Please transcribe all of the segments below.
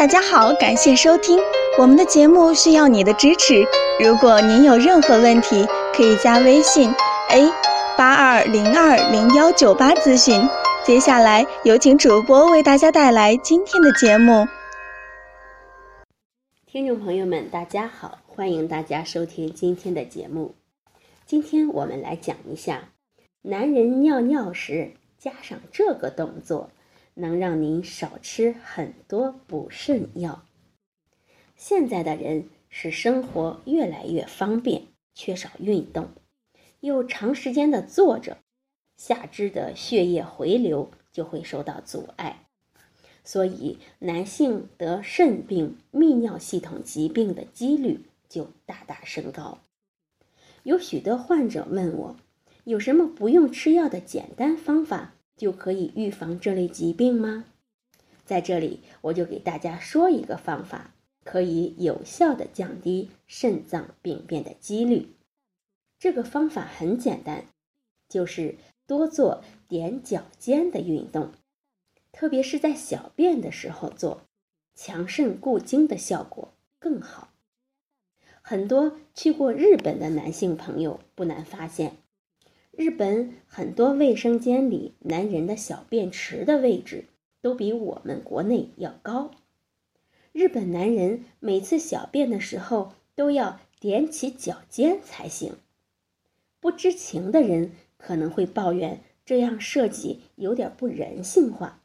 大家好，感谢收听我们的节目，需要你的支持。如果您有任何问题，可以加微信 a 八二零二零幺九八咨询。接下来有请主播为大家带来今天的节目。听众朋友们，大家好，欢迎大家收听今天的节目。今天我们来讲一下，男人尿尿时加上这个动作。能让您少吃很多补肾药。现在的人使生活越来越方便，缺少运动，又长时间的坐着，下肢的血液回流就会受到阻碍，所以男性得肾病、泌尿系统疾病的几率就大大升高。有许多患者问我，有什么不用吃药的简单方法？就可以预防这类疾病吗？在这里，我就给大家说一个方法，可以有效的降低肾脏病变的几率。这个方法很简单，就是多做踮脚尖的运动，特别是在小便的时候做，强肾固精的效果更好。很多去过日本的男性朋友不难发现。日本很多卫生间里，男人的小便池的位置都比我们国内要高。日本男人每次小便的时候都要踮起脚尖才行。不知情的人可能会抱怨这样设计有点不人性化。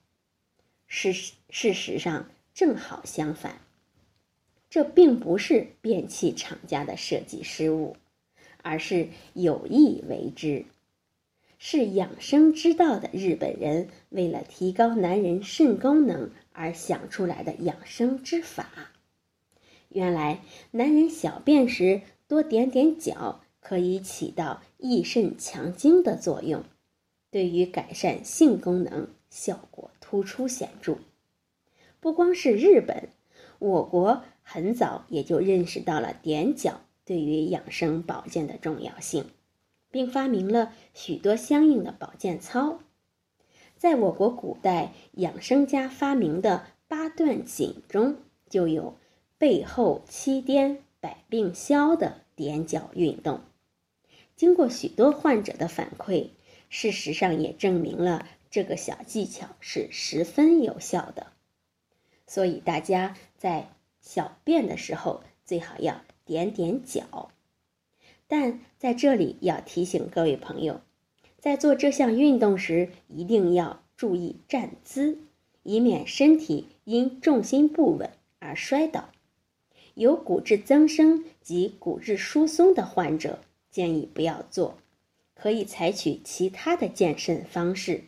事事实上正好相反，这并不是便器厂家的设计失误，而是有意为之。是养生之道的日本人为了提高男人肾功能而想出来的养生之法。原来，男人小便时多点点脚，可以起到益肾强精的作用，对于改善性功能效果突出显著。不光是日本，我国很早也就认识到了点脚对于养生保健的重要性。并发明了许多相应的保健操。在我国古代养生家发明的八段锦中，就有“背后七颠百病消”的踮脚运动。经过许多患者的反馈，事实上也证明了这个小技巧是十分有效的。所以大家在小便的时候最好要点点脚。但在这里要提醒各位朋友，在做这项运动时一定要注意站姿，以免身体因重心不稳而摔倒。有骨质增生及骨质疏松的患者建议不要做，可以采取其他的健身方式，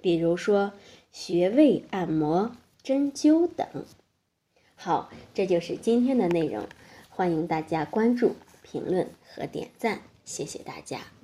比如说穴位按摩、针灸等。好，这就是今天的内容，欢迎大家关注。评论和点赞，谢谢大家。